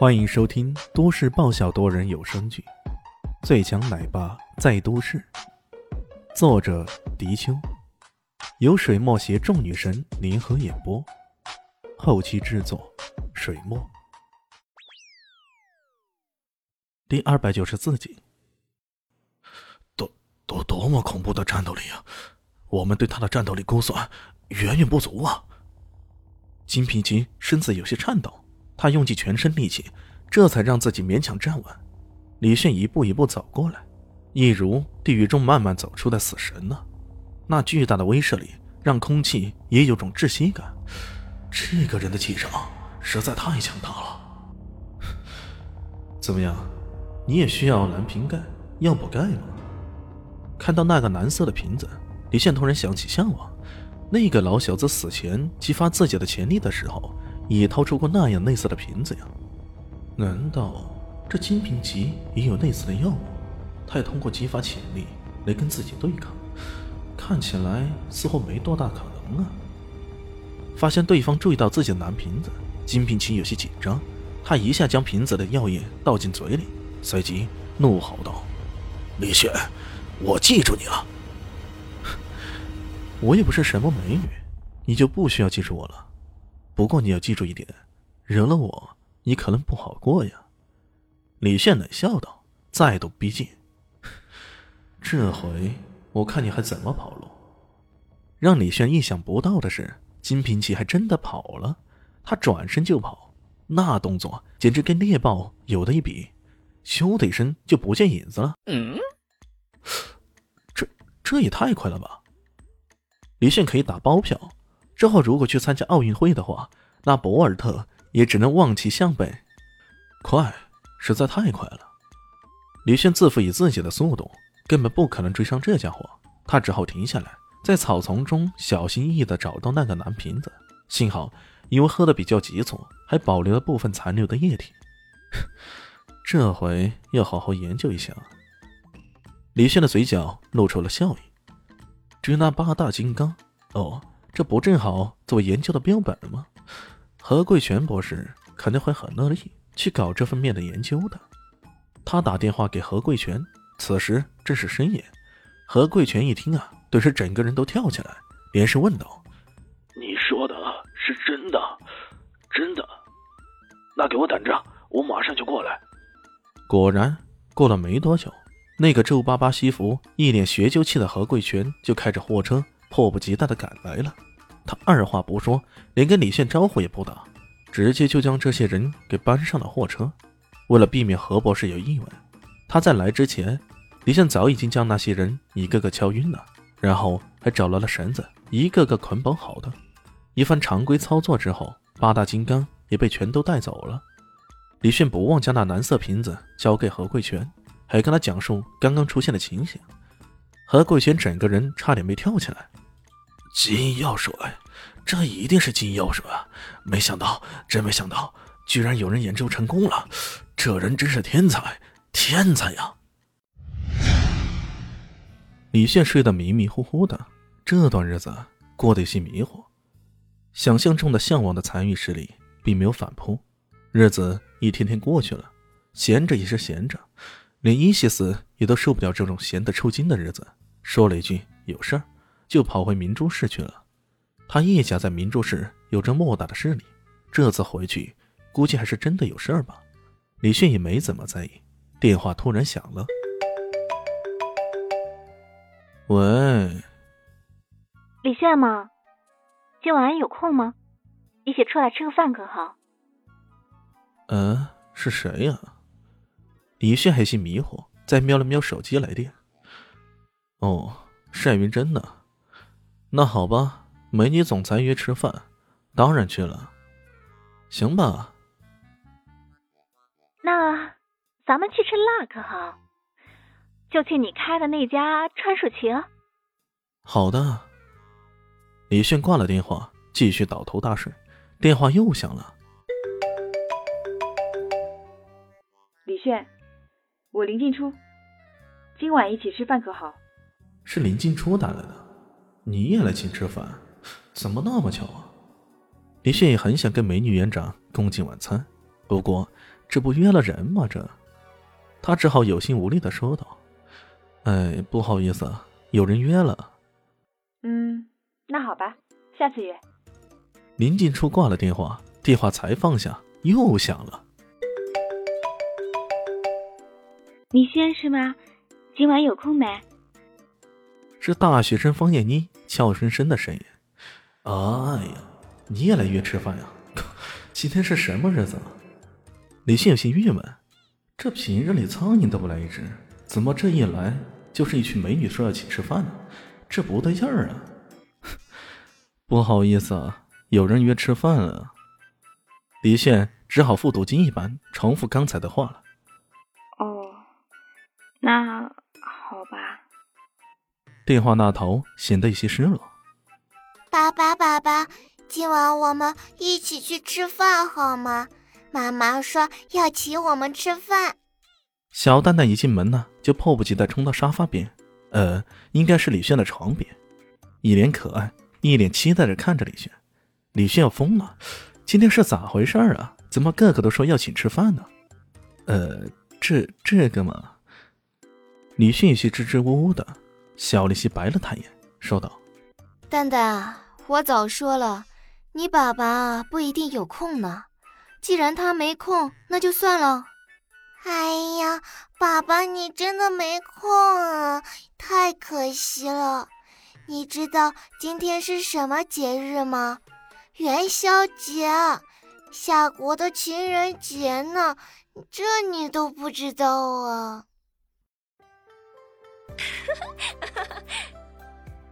欢迎收听都市爆笑多人有声剧《最强奶爸在都市》，作者：迪秋，由水墨携众女神联合演播，后期制作：水墨。第二百九十四集，多多多么恐怖的战斗力啊！我们对他的战斗力估算远远不足啊！金平吉身子有些颤抖。他用尽全身力气，这才让自己勉强站稳。李炫一步一步走过来，一如地狱中慢慢走出的死神呢。那巨大的威慑力让空气也有种窒息感。这个人的气场实在太强大了。怎么样，你也需要蓝瓶盖、药补钙吗？看到那个蓝色的瓶子，李炫突然想起向往。那个老小子死前激发自己的潜力的时候。也掏出过那样类似的瓶子呀？难道这金瓶吉也有类似的药物？他也通过激发潜力来跟自己对抗，看起来似乎没多大可能啊！发现对方注意到自己的蓝瓶子，金瓶奇有些紧张，他一下将瓶子的药液倒进嘴里，随即怒吼道：“李雪，我记住你了！我也不是什么美女，你就不需要记住我了。”不过你要记住一点，惹了我，你可能不好过呀。”李炫冷笑道，再度逼近。这回我看你还怎么跑路？让李炫意想不到的是，金平奇还真的跑了。他转身就跑，那动作简直跟猎豹有的一比，咻的一声就不见影子了。嗯，这这也太快了吧！李炫可以打包票。之后，如果去参加奥运会的话，那博尔特也只能望其项背。快，实在太快了。李炫自负以自己的速度，根本不可能追上这家伙。他只好停下来，在草丛中小心翼翼地找到那个蓝瓶子。幸好，因为喝的比较急促，还保留了部分残留的液体。这回要好好研究一下。李炫的嘴角露出了笑意。至于那八大金刚，哦。这不正好作为研究的标本吗？何贵全博士肯定会很乐意去搞这方面的研究的。他打电话给何贵全，此时正是深夜。何贵全一听啊，顿时整个人都跳起来，连声问道：“你说的是真的？真的？那给我等着，我马上就过来。”果然，过了没多久，那个皱巴巴西服、一脸学究气的何贵全就开着货车。迫不及待的赶来了，他二话不说，连跟李炫招呼也不打，直接就将这些人给搬上了货车。为了避免何博士有意外，他在来之前，李现早已经将那些人一个个敲晕了，然后还找来了绳子，一个个捆绑好的。一番常规操作之后，八大金刚也被全都带走了。李炫不忘将那蓝色瓶子交给何贵全，还跟他讲述刚刚出现的情形。何贵全整个人差点没跳起来。金药水，这一定是金药水啊！没想到，真没想到，居然有人研究成功了。这人真是天才，天才呀！李炫睡得迷迷糊糊的，这段日子过得有些迷糊。想象中的向往的残余势力并没有反扑，日子一天天过去了，闲着也是闲着，连伊西斯也都受不了这种闲得抽筋的日子，说了一句：“有事儿。”就跑回明珠市去了。他叶家在明珠市有着莫大的势力，这次回去估计还是真的有事儿吧。李迅也没怎么在意。电话突然响了，喂，李炫吗？今晚有空吗？一起出来吃个饭可好？嗯，是谁呀？李炫还些迷糊，再瞄了瞄手机来电。哦，单云真呢？那好吧，美女总裁约吃饭，当然去了。行吧，那咱们去吃辣可好？就去你开的那家川蜀情。好的。李炫挂了电话，继续倒头大睡。电话又响了。李炫，我林静初，今晚一起吃饭可好？是林静初打来的。你也来请吃饭，怎么那么巧啊？李炫也很想跟美女园长共进晚餐，不过这不约了人吗？这，他只好有心无力的说道：“哎，不好意思，有人约了。”嗯，那好吧，下次约。临近处挂了电话，电话才放下，又响了。李轩是吗？今晚有空没？是大学生方艳妮俏生生的声音。哎呀，你也来约吃饭呀？今天是什么日子？李信有些郁闷，这平日里苍蝇都不来一只，怎么这一来就是一群美女说要请吃饭呢？这不对劲儿啊！不好意思啊，有人约吃饭了。李炫只好复读经一般重复刚才的话了。哦，那。电话那头显得有些失落。爸爸，爸爸，今晚我们一起去吃饭好吗？妈妈说要请我们吃饭。小蛋蛋一进门呢，就迫不及待冲到沙发边，呃，应该是李炫的床边，一脸可爱，一脸期待着看着李炫。李炫要疯了，今天是咋回事啊？怎么个个都说要请吃饭呢？呃，这这个嘛，李迅有些支支吾吾的，小丽西白了他一眼，说道。蛋蛋，我早说了，你爸爸不一定有空呢。既然他没空，那就算了。哎呀，爸爸，你真的没空啊，太可惜了。你知道今天是什么节日吗？元宵节，夏国的情人节呢。这你都不知道啊？